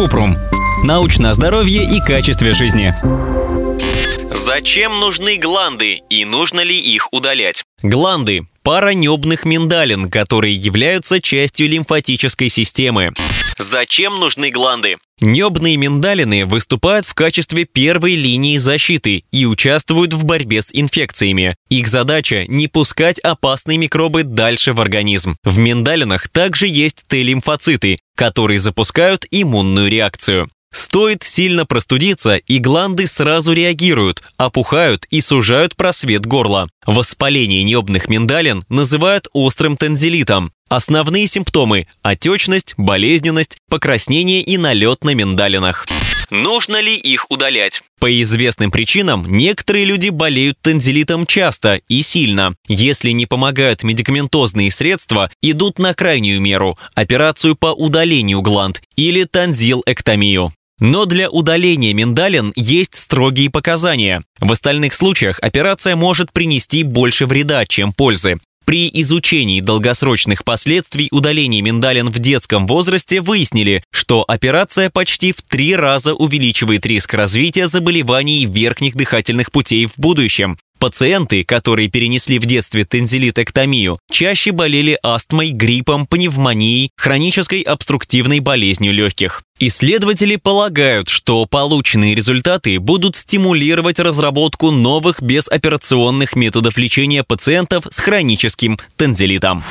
Купрум. Научное здоровье и качестве жизни. Зачем нужны гланды и нужно ли их удалять? Гланды – пара небных миндалин, которые являются частью лимфатической системы. Зачем нужны гланды? Небные миндалины выступают в качестве первой линии защиты и участвуют в борьбе с инфекциями. Их задача – не пускать опасные микробы дальше в организм. В миндалинах также есть Т-лимфоциты, которые запускают иммунную реакцию. Стоит сильно простудиться, и гланды сразу реагируют, опухают и сужают просвет горла. Воспаление небных миндалин называют острым танзелитом. Основные симптомы – отечность, болезненность, покраснение и налет на миндалинах. Нужно ли их удалять? По известным причинам некоторые люди болеют танзелитом часто и сильно. Если не помогают медикаментозные средства, идут на крайнюю меру – операцию по удалению гланд или танзилэктомию. Но для удаления миндалин есть строгие показания. В остальных случаях операция может принести больше вреда, чем пользы. При изучении долгосрочных последствий удаления миндалин в детском возрасте выяснили, что операция почти в три раза увеличивает риск развития заболеваний верхних дыхательных путей в будущем. Пациенты, которые перенесли в детстве тензилитэктомию, чаще болели астмой, гриппом, пневмонией, хронической обструктивной болезнью легких. Исследователи полагают, что полученные результаты будут стимулировать разработку новых безоперационных методов лечения пациентов с хроническим тензилитом.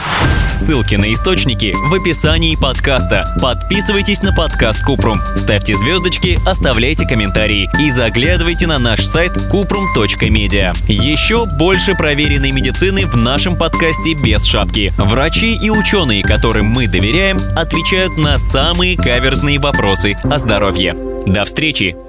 Ссылки на источники в описании подкаста. Подписывайтесь на подкаст Купрум, ставьте звездочки, оставляйте комментарии и заглядывайте на наш сайт kuprum.media. Еще больше проверенной медицины в нашем подкасте без шапки. Врачи и ученые, которым мы доверяем, отвечают на самые каверзные вопросы о здоровье. До встречи!